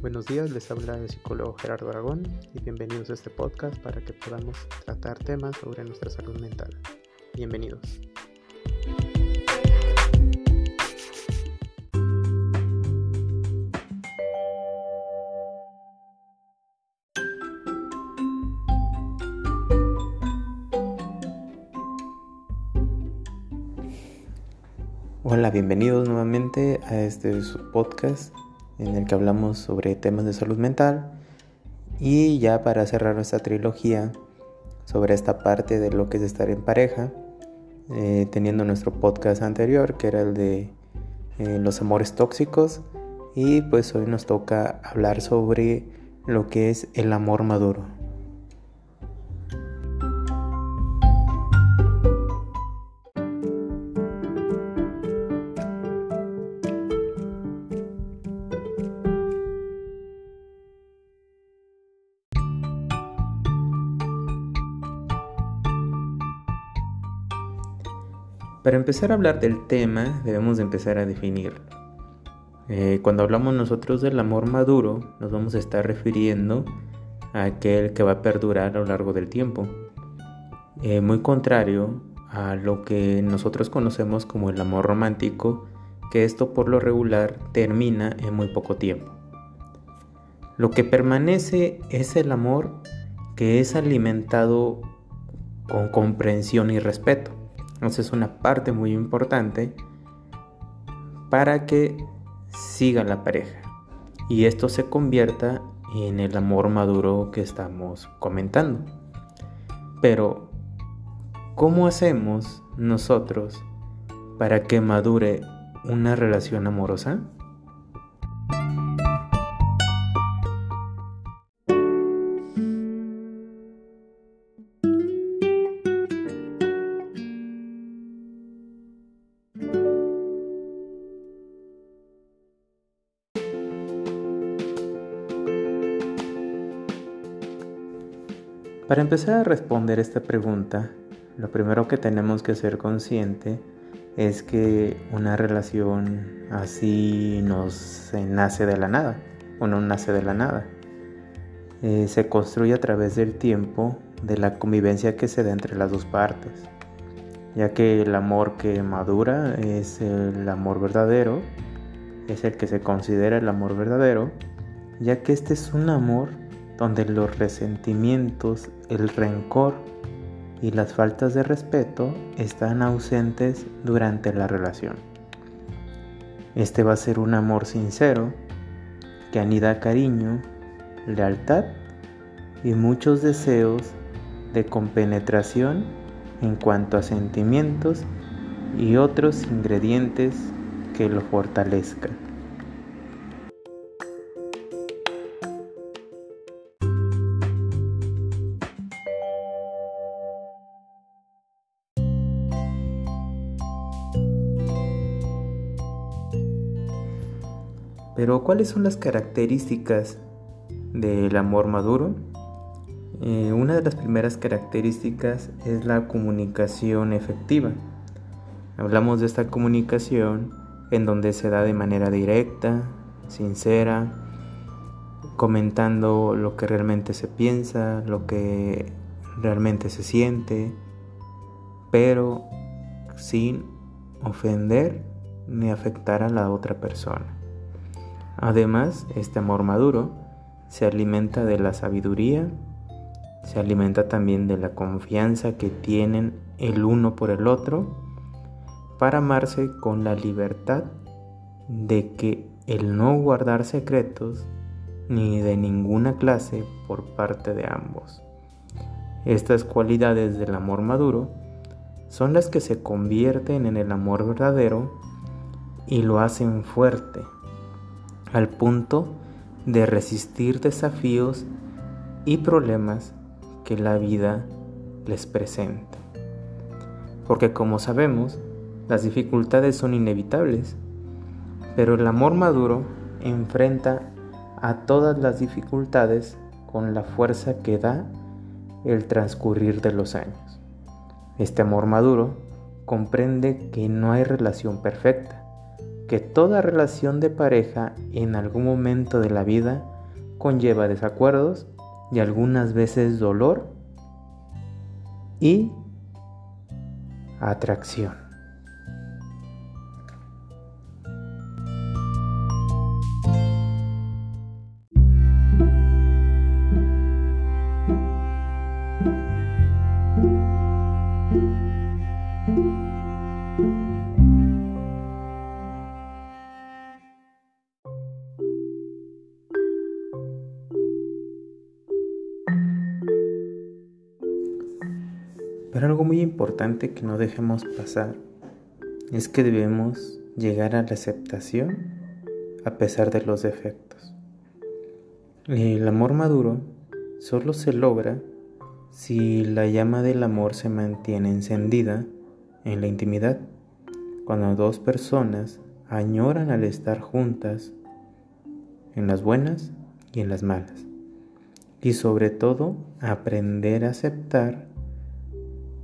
Buenos días, les habla el psicólogo Gerardo Aragón y bienvenidos a este podcast para que podamos tratar temas sobre nuestra salud mental. Bienvenidos. Hola, bienvenidos nuevamente a este podcast en el que hablamos sobre temas de salud mental. Y ya para cerrar nuestra trilogía sobre esta parte de lo que es estar en pareja, eh, teniendo nuestro podcast anterior que era el de eh, los amores tóxicos. Y pues hoy nos toca hablar sobre lo que es el amor maduro. Para empezar a hablar del tema debemos de empezar a definirlo. Eh, cuando hablamos nosotros del amor maduro nos vamos a estar refiriendo a aquel que va a perdurar a lo largo del tiempo. Eh, muy contrario a lo que nosotros conocemos como el amor romántico, que esto por lo regular termina en muy poco tiempo. Lo que permanece es el amor que es alimentado con comprensión y respeto. Esa es una parte muy importante para que siga la pareja y esto se convierta en el amor maduro que estamos comentando. Pero, ¿cómo hacemos nosotros para que madure una relación amorosa? Para empezar a responder esta pregunta, lo primero que tenemos que ser consciente es que una relación así nos nace de la nada, o no nace de la nada. Eh, se construye a través del tiempo, de la convivencia que se da entre las dos partes, ya que el amor que madura es el amor verdadero, es el que se considera el amor verdadero, ya que este es un amor donde los resentimientos, el rencor y las faltas de respeto están ausentes durante la relación. Este va a ser un amor sincero que anida cariño, lealtad y muchos deseos de compenetración en cuanto a sentimientos y otros ingredientes que lo fortalezcan. Pero ¿cuáles son las características del amor maduro? Eh, una de las primeras características es la comunicación efectiva. Hablamos de esta comunicación en donde se da de manera directa, sincera, comentando lo que realmente se piensa, lo que realmente se siente, pero sin ofender ni afectar a la otra persona. Además, este amor maduro se alimenta de la sabiduría, se alimenta también de la confianza que tienen el uno por el otro para amarse con la libertad de que el no guardar secretos ni de ninguna clase por parte de ambos. Estas cualidades del amor maduro son las que se convierten en el amor verdadero y lo hacen fuerte, al punto de resistir desafíos y problemas que la vida les presenta. Porque como sabemos, las dificultades son inevitables, pero el amor maduro enfrenta a todas las dificultades con la fuerza que da el transcurrir de los años. Este amor maduro comprende que no hay relación perfecta, que toda relación de pareja en algún momento de la vida conlleva desacuerdos y algunas veces dolor y atracción. Algo muy importante que no dejemos pasar es que debemos llegar a la aceptación a pesar de los defectos. El amor maduro solo se logra si la llama del amor se mantiene encendida en la intimidad, cuando dos personas añoran al estar juntas en las buenas y en las malas, y sobre todo aprender a aceptar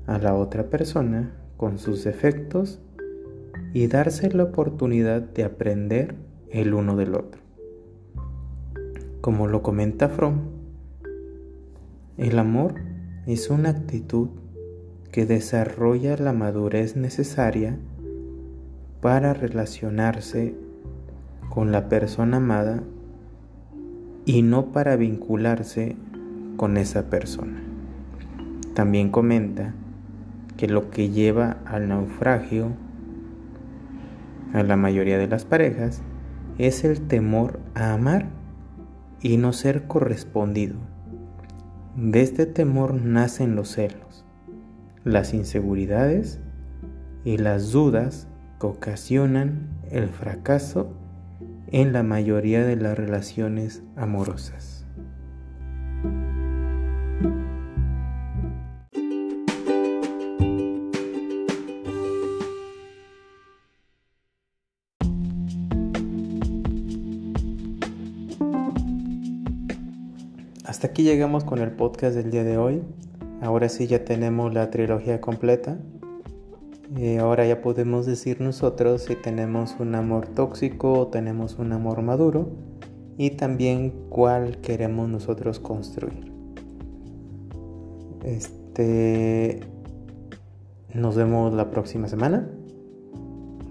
a la otra persona con sus defectos y darse la oportunidad de aprender el uno del otro. Como lo comenta Fromm, el amor es una actitud que desarrolla la madurez necesaria para relacionarse con la persona amada y no para vincularse con esa persona. También comenta que lo que lleva al naufragio a la mayoría de las parejas es el temor a amar y no ser correspondido. De este temor nacen los celos, las inseguridades y las dudas que ocasionan el fracaso en la mayoría de las relaciones amorosas. Hasta aquí llegamos con el podcast del día de hoy. Ahora sí ya tenemos la trilogía completa. Eh, ahora ya podemos decir nosotros si tenemos un amor tóxico o tenemos un amor maduro y también cuál queremos nosotros construir. Este nos vemos la próxima semana.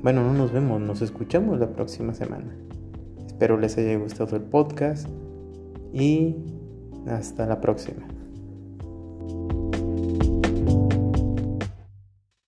Bueno, no nos vemos, nos escuchamos la próxima semana. Espero les haya gustado el podcast y hasta la próxima.